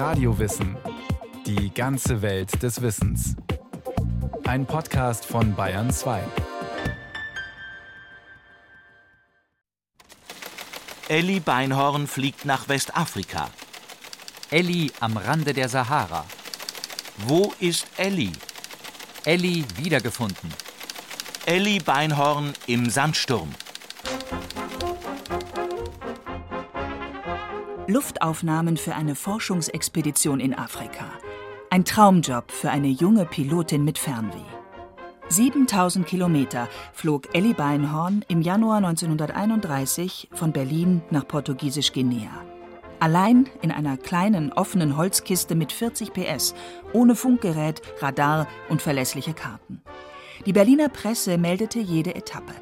Radiowissen. Die ganze Welt des Wissens. Ein Podcast von Bayern 2. Elli Beinhorn fliegt nach Westafrika. Elli am Rande der Sahara. Wo ist Elli? Elli wiedergefunden. Elli Beinhorn im Sandsturm. Luftaufnahmen für eine Forschungsexpedition in Afrika. Ein Traumjob für eine junge Pilotin mit Fernweh. 7000 Kilometer flog Elli Beinhorn im Januar 1931 von Berlin nach Portugiesisch-Guinea. Allein in einer kleinen offenen Holzkiste mit 40 PS, ohne Funkgerät, Radar und verlässliche Karten. Die Berliner Presse meldete jede Etappe.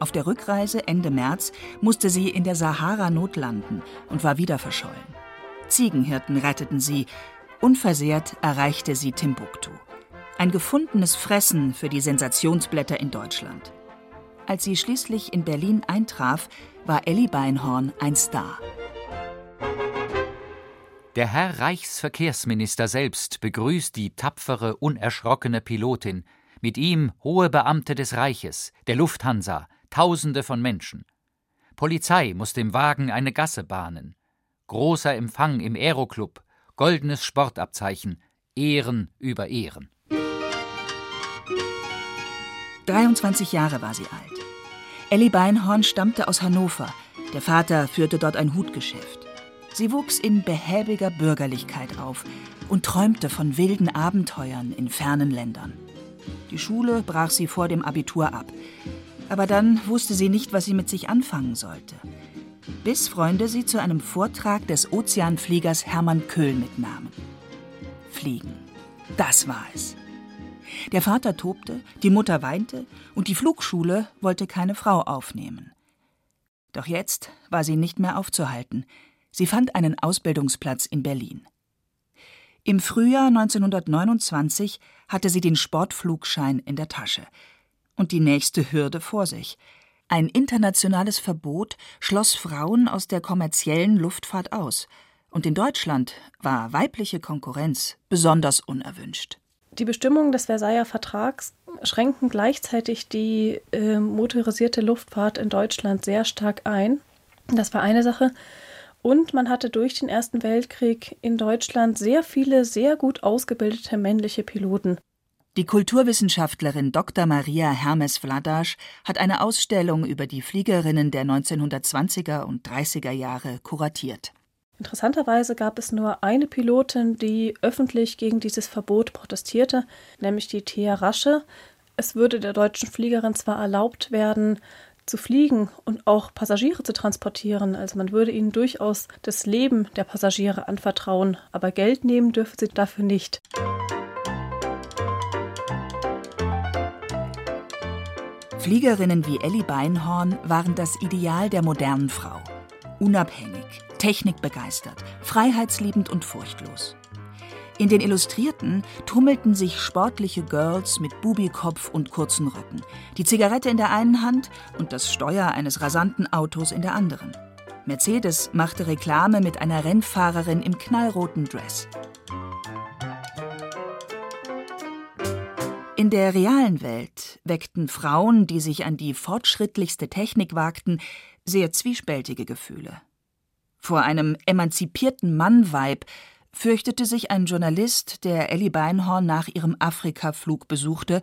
Auf der Rückreise Ende März musste sie in der Sahara notlanden und war wieder verschollen. Ziegenhirten retteten sie. Unversehrt erreichte sie Timbuktu. Ein gefundenes Fressen für die Sensationsblätter in Deutschland. Als sie schließlich in Berlin eintraf, war Elli Beinhorn ein Star. Der Herr Reichsverkehrsminister selbst begrüßt die tapfere, unerschrockene Pilotin, mit ihm hohe Beamte des Reiches, der Lufthansa, Tausende von Menschen. Polizei muss dem Wagen eine Gasse bahnen. Großer Empfang im Aeroclub, goldenes Sportabzeichen, Ehren über Ehren. 23 Jahre war sie alt. Elli Beinhorn stammte aus Hannover. Der Vater führte dort ein Hutgeschäft. Sie wuchs in behäbiger Bürgerlichkeit auf und träumte von wilden Abenteuern in fernen Ländern. Die Schule brach sie vor dem Abitur ab. Aber dann wusste sie nicht, was sie mit sich anfangen sollte. Bis Freunde sie zu einem Vortrag des Ozeanfliegers Hermann Köhl mitnahmen. Fliegen. Das war es. Der Vater tobte, die Mutter weinte und die Flugschule wollte keine Frau aufnehmen. Doch jetzt war sie nicht mehr aufzuhalten. Sie fand einen Ausbildungsplatz in Berlin. Im Frühjahr 1929 hatte sie den Sportflugschein in der Tasche und die nächste Hürde vor sich. Ein internationales Verbot schloss Frauen aus der kommerziellen Luftfahrt aus, und in Deutschland war weibliche Konkurrenz besonders unerwünscht. Die Bestimmungen des Versailler Vertrags schränken gleichzeitig die äh, motorisierte Luftfahrt in Deutschland sehr stark ein. Das war eine Sache. Und man hatte durch den Ersten Weltkrieg in Deutschland sehr viele sehr gut ausgebildete männliche Piloten. Die Kulturwissenschaftlerin Dr. Maria Hermes Vladasch hat eine Ausstellung über die Fliegerinnen der 1920er und 30er Jahre kuratiert. Interessanterweise gab es nur eine Pilotin, die öffentlich gegen dieses Verbot protestierte, nämlich die Thea Rasche. Es würde der deutschen Fliegerin zwar erlaubt werden, zu fliegen und auch Passagiere zu transportieren. Also man würde ihnen durchaus das Leben der Passagiere anvertrauen, aber Geld nehmen dürfe sie dafür nicht. Fliegerinnen wie Elli Beinhorn waren das Ideal der modernen Frau. Unabhängig, technikbegeistert, freiheitsliebend und furchtlos. In den Illustrierten tummelten sich sportliche Girls mit Bubikopf und kurzen Röcken, die Zigarette in der einen Hand und das Steuer eines rasanten Autos in der anderen. Mercedes machte Reklame mit einer Rennfahrerin im knallroten Dress. In der realen Welt weckten Frauen, die sich an die fortschrittlichste Technik wagten, sehr zwiespältige Gefühle. Vor einem emanzipierten Mann-Weib fürchtete sich ein Journalist, der Ellie Beinhorn nach ihrem Afrika-Flug besuchte,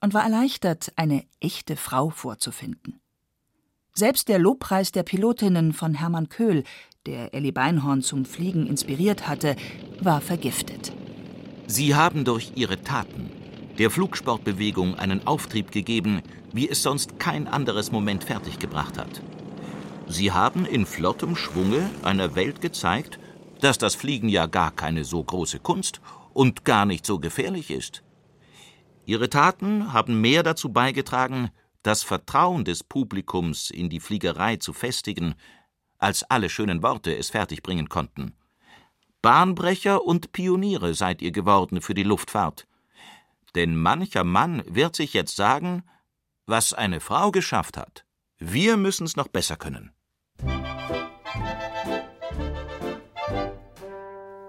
und war erleichtert, eine echte Frau vorzufinden. Selbst der Lobpreis der Pilotinnen von Hermann Köhl, der Ellie Beinhorn zum Fliegen inspiriert hatte, war vergiftet. Sie haben durch ihre Taten der Flugsportbewegung einen Auftrieb gegeben, wie es sonst kein anderes Moment fertiggebracht hat. Sie haben in flottem Schwunge einer Welt gezeigt, dass das Fliegen ja gar keine so große Kunst und gar nicht so gefährlich ist. Ihre Taten haben mehr dazu beigetragen, das Vertrauen des Publikums in die Fliegerei zu festigen, als alle schönen Worte es fertigbringen konnten. Bahnbrecher und Pioniere seid ihr geworden für die Luftfahrt. Denn mancher Mann wird sich jetzt sagen, was eine Frau geschafft hat, wir müssen's noch besser können.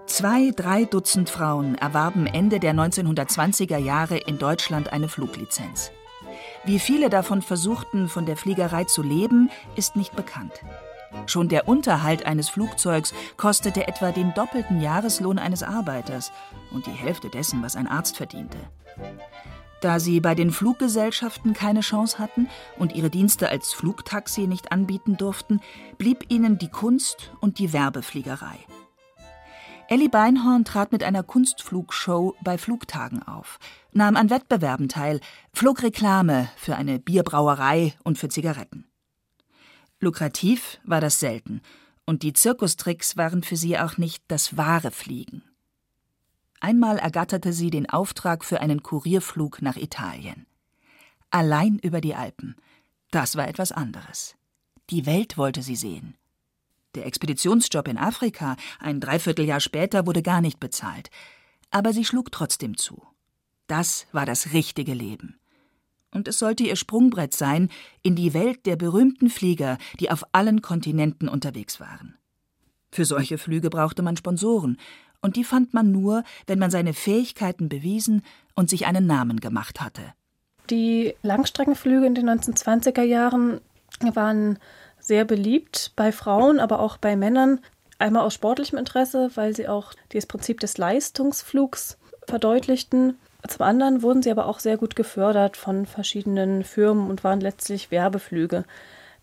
Zwei, drei Dutzend Frauen erwarben Ende der 1920er Jahre in Deutschland eine Fluglizenz. Wie viele davon versuchten, von der Fliegerei zu leben, ist nicht bekannt. Schon der Unterhalt eines Flugzeugs kostete etwa den doppelten Jahreslohn eines Arbeiters und die Hälfte dessen, was ein Arzt verdiente. Da sie bei den Fluggesellschaften keine Chance hatten und ihre Dienste als Flugtaxi nicht anbieten durften, blieb ihnen die Kunst und die Werbefliegerei. Elli Beinhorn trat mit einer Kunstflugshow bei Flugtagen auf, nahm an Wettbewerben teil, flog Reklame für eine Bierbrauerei und für Zigaretten. Lukrativ war das selten, und die Zirkustricks waren für sie auch nicht das wahre Fliegen. Einmal ergatterte sie den Auftrag für einen Kurierflug nach Italien. Allein über die Alpen. Das war etwas anderes. Die Welt wollte sie sehen. Der Expeditionsjob in Afrika, ein Dreivierteljahr später, wurde gar nicht bezahlt. Aber sie schlug trotzdem zu. Das war das richtige Leben. Und es sollte ihr Sprungbrett sein in die Welt der berühmten Flieger, die auf allen Kontinenten unterwegs waren. Für solche Flüge brauchte man Sponsoren, und die fand man nur, wenn man seine Fähigkeiten bewiesen und sich einen Namen gemacht hatte. Die Langstreckenflüge in den 1920er Jahren waren sehr beliebt bei Frauen, aber auch bei Männern. Einmal aus sportlichem Interesse, weil sie auch das Prinzip des Leistungsflugs verdeutlichten. Zum anderen wurden sie aber auch sehr gut gefördert von verschiedenen Firmen und waren letztlich Werbeflüge.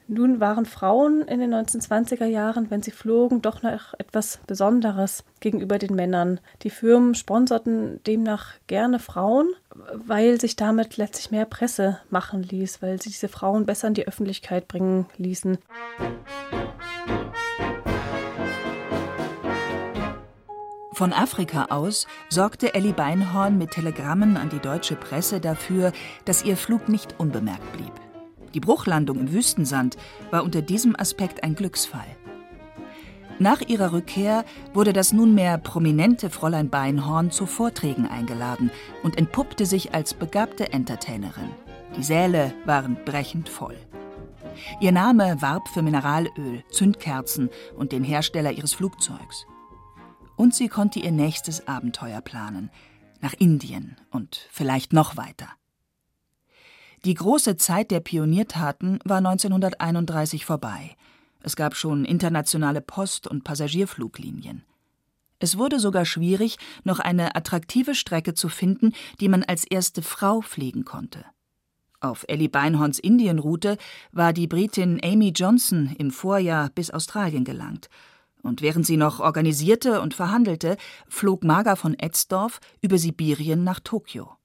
Nun waren Frauen in den 1920er Jahren, wenn sie flogen, doch noch etwas Besonderes gegenüber den Männern. Die Firmen sponserten demnach gerne Frauen, weil sich damit letztlich mehr Presse machen ließ, weil sie diese Frauen besser in die Öffentlichkeit bringen ließen. Von Afrika aus sorgte Elli Beinhorn mit Telegrammen an die deutsche Presse dafür, dass ihr Flug nicht unbemerkt blieb. Die Bruchlandung im Wüstensand war unter diesem Aspekt ein Glücksfall. Nach ihrer Rückkehr wurde das nunmehr prominente Fräulein Beinhorn zu Vorträgen eingeladen und entpuppte sich als begabte Entertainerin. Die Säle waren brechend voll. Ihr Name warb für Mineralöl, Zündkerzen und den Hersteller ihres Flugzeugs. Und sie konnte ihr nächstes Abenteuer planen, nach Indien und vielleicht noch weiter. Die große Zeit der Pioniertaten war 1931 vorbei. Es gab schon internationale Post- und Passagierfluglinien. Es wurde sogar schwierig, noch eine attraktive Strecke zu finden, die man als erste Frau fliegen konnte. Auf Ellie Beinhorns Indienroute war die Britin Amy Johnson im Vorjahr bis Australien gelangt. Und während sie noch organisierte und verhandelte, flog Marga von Etzdorf über Sibirien nach Tokio.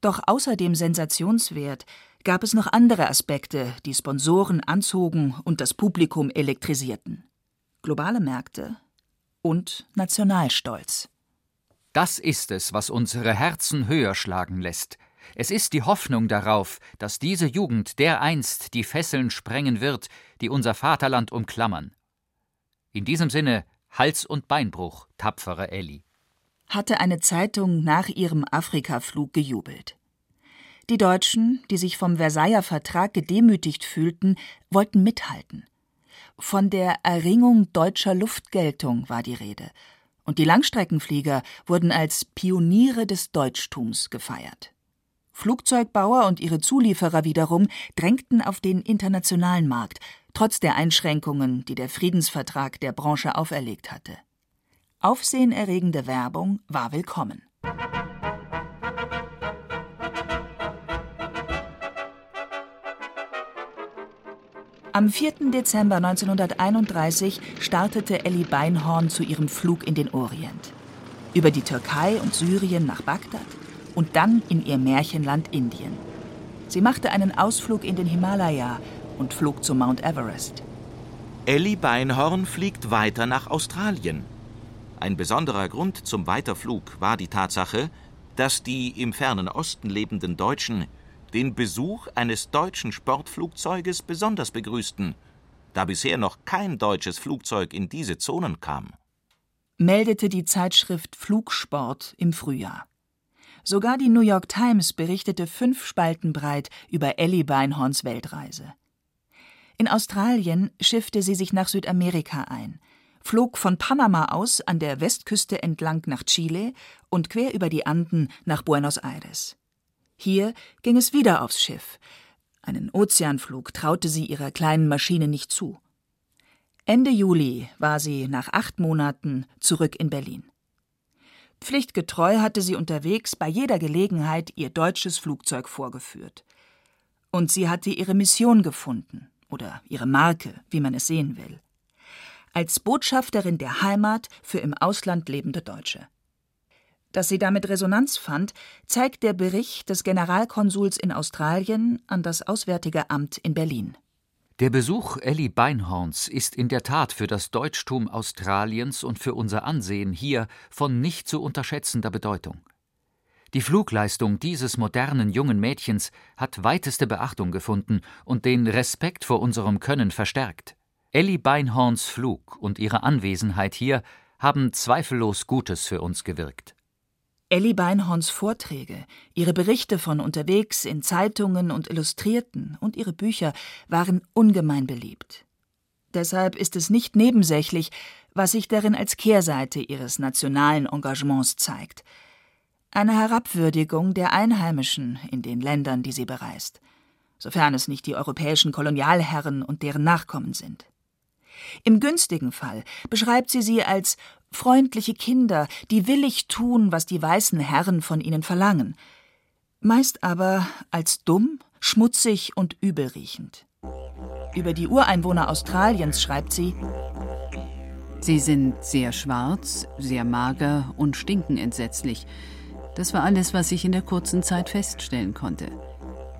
Doch außer dem Sensationswert gab es noch andere Aspekte, die Sponsoren anzogen und das Publikum elektrisierten. Globale Märkte und Nationalstolz. Das ist es, was unsere Herzen höher schlagen lässt. Es ist die Hoffnung darauf, dass diese Jugend dereinst die Fesseln sprengen wird, die unser Vaterland umklammern. In diesem Sinne Hals- und Beinbruch, tapfere Elli hatte eine Zeitung nach ihrem Afrikaflug gejubelt. Die Deutschen, die sich vom Versailler Vertrag gedemütigt fühlten, wollten mithalten. Von der Erringung deutscher Luftgeltung war die Rede, und die Langstreckenflieger wurden als Pioniere des Deutschtums gefeiert. Flugzeugbauer und ihre Zulieferer wiederum drängten auf den internationalen Markt, trotz der Einschränkungen, die der Friedensvertrag der Branche auferlegt hatte. Aufsehenerregende Werbung war willkommen. Am 4. Dezember 1931 startete Elli Beinhorn zu ihrem Flug in den Orient. Über die Türkei und Syrien nach Bagdad und dann in ihr Märchenland Indien. Sie machte einen Ausflug in den Himalaya und flog zu Mount Everest. Elli Beinhorn fliegt weiter nach Australien. Ein besonderer Grund zum Weiterflug war die Tatsache, dass die im fernen Osten lebenden Deutschen den Besuch eines deutschen Sportflugzeuges besonders begrüßten, da bisher noch kein deutsches Flugzeug in diese Zonen kam. Meldete die Zeitschrift Flugsport im Frühjahr. Sogar die New York Times berichtete fünf Spalten breit über Ellie Beinhorns Weltreise. In Australien schiffte sie sich nach Südamerika ein – flog von Panama aus an der Westküste entlang nach Chile und quer über die Anden nach Buenos Aires. Hier ging es wieder aufs Schiff. Einen Ozeanflug traute sie ihrer kleinen Maschine nicht zu. Ende Juli war sie nach acht Monaten zurück in Berlin. Pflichtgetreu hatte sie unterwegs bei jeder Gelegenheit ihr deutsches Flugzeug vorgeführt. Und sie hatte ihre Mission gefunden oder ihre Marke, wie man es sehen will. Als Botschafterin der Heimat für im Ausland lebende Deutsche. Dass sie damit Resonanz fand, zeigt der Bericht des Generalkonsuls in Australien an das Auswärtige Amt in Berlin. Der Besuch Elli Beinhorns ist in der Tat für das Deutschtum Australiens und für unser Ansehen hier von nicht zu unterschätzender Bedeutung. Die Flugleistung dieses modernen jungen Mädchens hat weiteste Beachtung gefunden und den Respekt vor unserem Können verstärkt. Elli Beinhorns Flug und ihre Anwesenheit hier haben zweifellos Gutes für uns gewirkt. Elli Beinhorns Vorträge, ihre Berichte von unterwegs in Zeitungen und Illustrierten und ihre Bücher waren ungemein beliebt. Deshalb ist es nicht nebensächlich, was sich darin als Kehrseite ihres nationalen Engagements zeigt. Eine Herabwürdigung der Einheimischen in den Ländern, die sie bereist, sofern es nicht die europäischen Kolonialherren und deren Nachkommen sind. Im günstigen Fall beschreibt sie sie als freundliche Kinder, die willig tun, was die weißen Herren von ihnen verlangen, meist aber als dumm, schmutzig und übelriechend. Über die Ureinwohner Australiens schreibt sie Sie sind sehr schwarz, sehr mager und stinken entsetzlich. Das war alles, was ich in der kurzen Zeit feststellen konnte.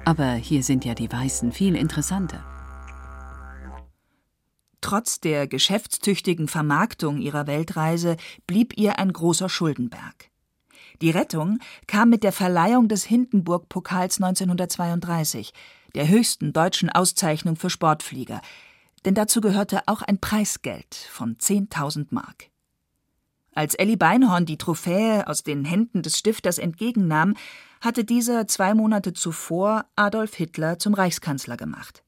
Aber hier sind ja die Weißen viel interessanter. Trotz der geschäftstüchtigen Vermarktung ihrer Weltreise blieb ihr ein großer Schuldenberg. Die Rettung kam mit der Verleihung des Hindenburg-Pokals 1932, der höchsten deutschen Auszeichnung für Sportflieger, denn dazu gehörte auch ein Preisgeld von 10.000 Mark. Als Elli Beinhorn die Trophäe aus den Händen des Stifters entgegennahm, hatte dieser zwei Monate zuvor Adolf Hitler zum Reichskanzler gemacht.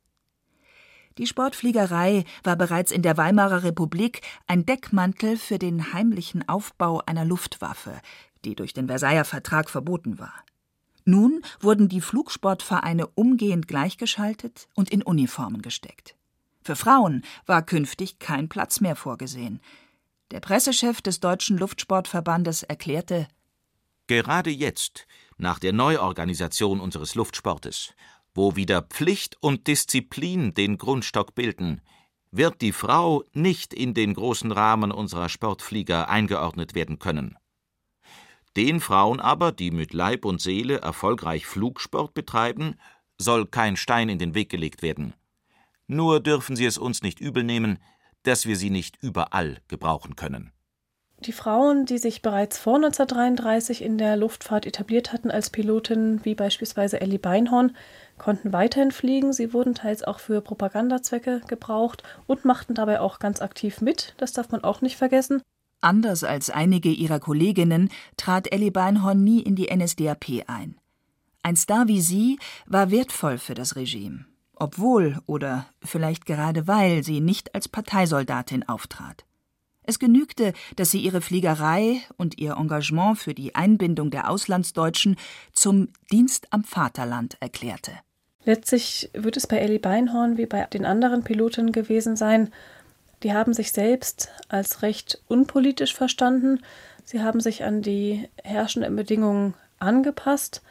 Die Sportfliegerei war bereits in der Weimarer Republik ein Deckmantel für den heimlichen Aufbau einer Luftwaffe, die durch den Versailler Vertrag verboten war. Nun wurden die Flugsportvereine umgehend gleichgeschaltet und in Uniformen gesteckt. Für Frauen war künftig kein Platz mehr vorgesehen. Der Pressechef des Deutschen Luftsportverbandes erklärte Gerade jetzt, nach der Neuorganisation unseres Luftsportes, wo wieder Pflicht und Disziplin den Grundstock bilden, wird die Frau nicht in den großen Rahmen unserer Sportflieger eingeordnet werden können. Den Frauen aber, die mit Leib und Seele erfolgreich Flugsport betreiben, soll kein Stein in den Weg gelegt werden. Nur dürfen sie es uns nicht übelnehmen, dass wir sie nicht überall gebrauchen können. Die Frauen, die sich bereits vor 1933 in der Luftfahrt etabliert hatten als Pilotinnen, wie beispielsweise Ellie Beinhorn, konnten weiterhin fliegen. Sie wurden teils auch für Propagandazwecke gebraucht und machten dabei auch ganz aktiv mit. Das darf man auch nicht vergessen. Anders als einige ihrer Kolleginnen trat Ellie Beinhorn nie in die NSDAP ein. Ein Star wie sie war wertvoll für das Regime, obwohl oder vielleicht gerade weil sie nicht als Parteisoldatin auftrat. Es genügte, dass sie ihre Fliegerei und ihr Engagement für die Einbindung der Auslandsdeutschen zum Dienst am Vaterland erklärte. Letztlich wird es bei Ellie Beinhorn wie bei den anderen Pilotinnen gewesen sein. Die haben sich selbst als recht unpolitisch verstanden. Sie haben sich an die herrschenden Bedingungen angepasst,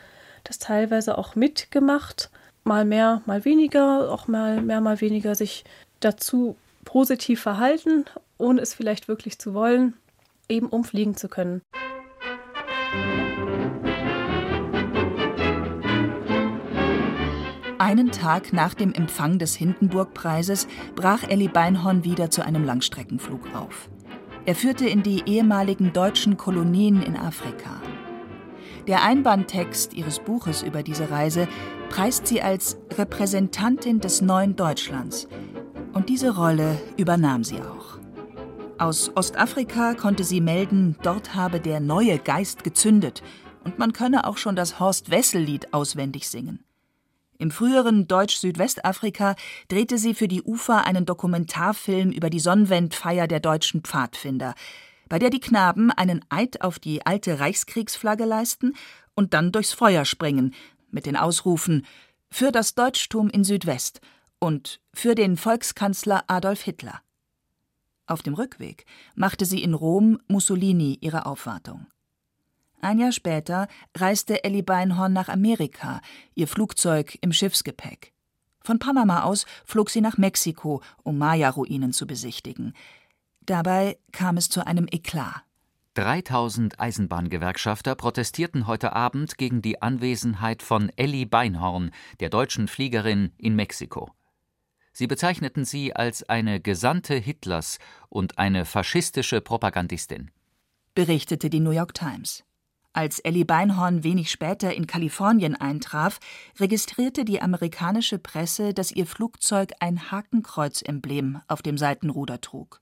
das teilweise auch mitgemacht, mal mehr, mal weniger, auch mal mehr, mal weniger sich dazu positiv verhalten ohne es vielleicht wirklich zu wollen, eben umfliegen zu können. Einen Tag nach dem Empfang des Hindenburg-Preises brach Elli Beinhorn wieder zu einem Langstreckenflug auf. Er führte in die ehemaligen deutschen Kolonien in Afrika. Der Einbandtext ihres Buches über diese Reise preist sie als Repräsentantin des neuen Deutschlands. Und diese Rolle übernahm sie auch. Aus Ostafrika konnte sie melden, dort habe der neue Geist gezündet und man könne auch schon das Horst Wessel-Lied auswendig singen. Im früheren Deutsch-Südwestafrika drehte sie für die UFA einen Dokumentarfilm über die Sonnwendfeier der deutschen Pfadfinder, bei der die Knaben einen Eid auf die alte Reichskriegsflagge leisten und dann durchs Feuer springen, mit den Ausrufen Für das Deutschtum in Südwest und Für den Volkskanzler Adolf Hitler. Auf dem Rückweg machte sie in Rom Mussolini ihre Aufwartung. Ein Jahr später reiste Ellie Beinhorn nach Amerika, ihr Flugzeug im Schiffsgepäck. Von Panama aus flog sie nach Mexiko, um Maya-Ruinen zu besichtigen. Dabei kam es zu einem Eklat. 3000 Eisenbahngewerkschafter protestierten heute Abend gegen die Anwesenheit von Ellie Beinhorn, der deutschen Fliegerin, in Mexiko. Sie bezeichneten sie als eine Gesandte Hitlers und eine faschistische Propagandistin. Berichtete die New York Times. Als Ellie Beinhorn wenig später in Kalifornien eintraf, registrierte die amerikanische Presse, dass ihr Flugzeug ein Hakenkreuz-Emblem auf dem Seitenruder trug.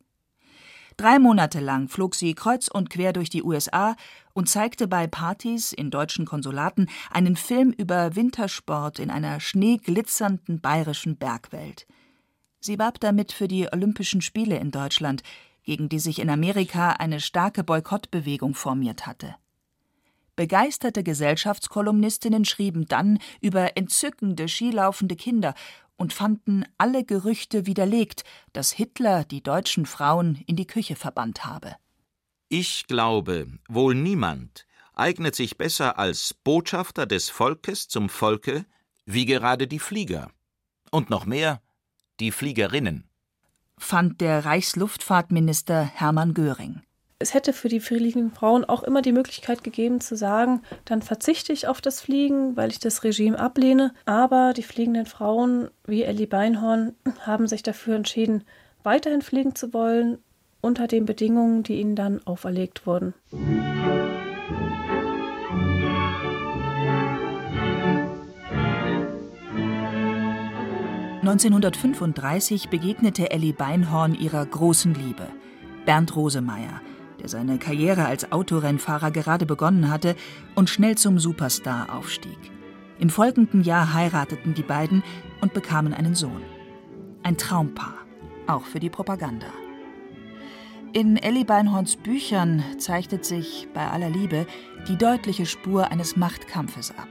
Drei Monate lang flog sie kreuz und quer durch die USA und zeigte bei Partys in deutschen Konsulaten einen Film über Wintersport in einer schneeglitzernden bayerischen Bergwelt. Sie warb damit für die Olympischen Spiele in Deutschland, gegen die sich in Amerika eine starke Boykottbewegung formiert hatte. Begeisterte Gesellschaftskolumnistinnen schrieben dann über entzückende skilaufende Kinder und fanden alle Gerüchte widerlegt, dass Hitler die deutschen Frauen in die Küche verbannt habe. Ich glaube, wohl niemand eignet sich besser als Botschafter des Volkes zum Volke wie gerade die Flieger. Und noch mehr, die Fliegerinnen. fand der Reichsluftfahrtminister Hermann Göring. Es hätte für die fliegenden Frauen auch immer die Möglichkeit gegeben zu sagen, dann verzichte ich auf das Fliegen, weil ich das Regime ablehne. Aber die fliegenden Frauen wie Ellie Beinhorn haben sich dafür entschieden, weiterhin fliegen zu wollen, unter den Bedingungen, die ihnen dann auferlegt wurden. 1935 begegnete Ellie Beinhorn ihrer großen Liebe, Bernd Rosemeyer, der seine Karriere als Autorennfahrer gerade begonnen hatte und schnell zum Superstar aufstieg. Im folgenden Jahr heirateten die beiden und bekamen einen Sohn. Ein Traumpaar, auch für die Propaganda. In Ellie Beinhorns Büchern zeichnet sich, bei aller Liebe, die deutliche Spur eines Machtkampfes ab.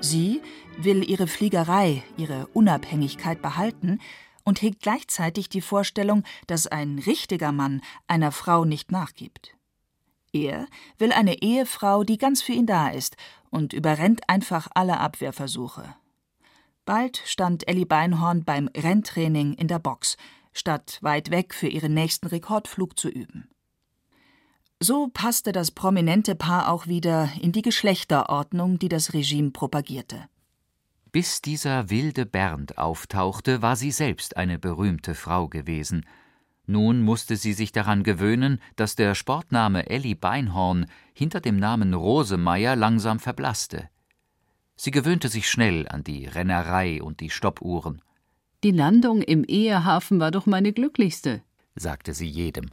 Sie will ihre Fliegerei, ihre Unabhängigkeit behalten und hegt gleichzeitig die Vorstellung, dass ein richtiger Mann einer Frau nicht nachgibt. Er will eine Ehefrau, die ganz für ihn da ist und überrennt einfach alle Abwehrversuche. Bald stand Ellie Beinhorn beim Renntraining in der Box, statt weit weg für ihren nächsten Rekordflug zu üben. So passte das prominente Paar auch wieder in die Geschlechterordnung, die das Regime propagierte. Bis dieser wilde Bernd auftauchte, war sie selbst eine berühmte Frau gewesen. Nun musste sie sich daran gewöhnen, dass der Sportname Elli Beinhorn hinter dem Namen Rosemeyer langsam verblasste. Sie gewöhnte sich schnell an die Rennerei und die Stoppuhren. Die Landung im Ehehafen war doch meine glücklichste, sagte sie jedem.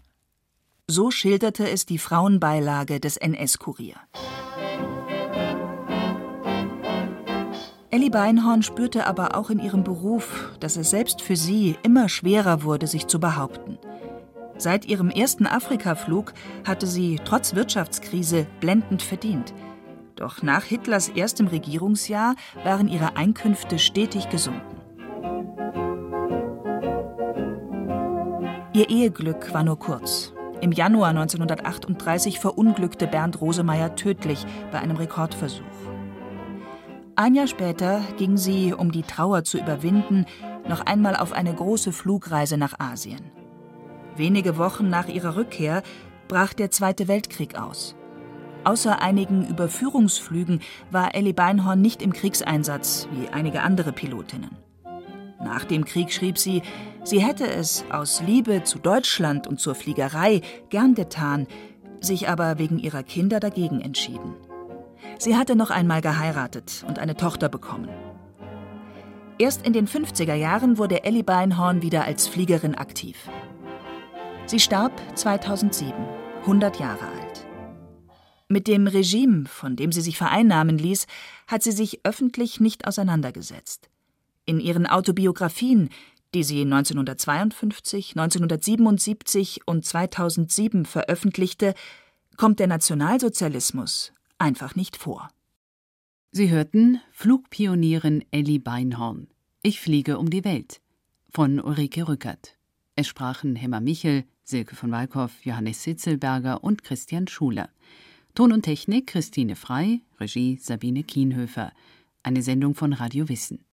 So schilderte es die Frauenbeilage des NS-Kurier. Ellie Beinhorn spürte aber auch in ihrem Beruf, dass es selbst für sie immer schwerer wurde, sich zu behaupten. Seit ihrem ersten Afrikaflug hatte sie trotz Wirtschaftskrise blendend verdient. Doch nach Hitlers erstem Regierungsjahr waren ihre Einkünfte stetig gesunken. Ihr Eheglück war nur kurz. Im Januar 1938 verunglückte Bernd Rosemeyer tödlich bei einem Rekordversuch. Ein Jahr später ging sie, um die Trauer zu überwinden, noch einmal auf eine große Flugreise nach Asien. Wenige Wochen nach ihrer Rückkehr brach der Zweite Weltkrieg aus. Außer einigen Überführungsflügen war Ellie Beinhorn nicht im Kriegseinsatz wie einige andere Pilotinnen. Nach dem Krieg schrieb sie, sie hätte es aus Liebe zu Deutschland und zur Fliegerei gern getan, sich aber wegen ihrer Kinder dagegen entschieden. Sie hatte noch einmal geheiratet und eine Tochter bekommen. Erst in den 50er Jahren wurde Ellie Beinhorn wieder als Fliegerin aktiv. Sie starb 2007, 100 Jahre alt. Mit dem Regime, von dem sie sich vereinnahmen ließ, hat sie sich öffentlich nicht auseinandergesetzt. In ihren Autobiografien, die sie 1952, 1977 und 2007 veröffentlichte, kommt der Nationalsozialismus einfach nicht vor. Sie hörten Flugpionierin Elli Beinhorn. Ich fliege um die Welt von Ulrike Rückert. Es sprachen Hemmer Michel, Silke von Walkow, Johannes Sitzelberger und Christian Schuler. Ton und Technik Christine Frei, Regie Sabine Kienhöfer. Eine Sendung von Radio Wissen.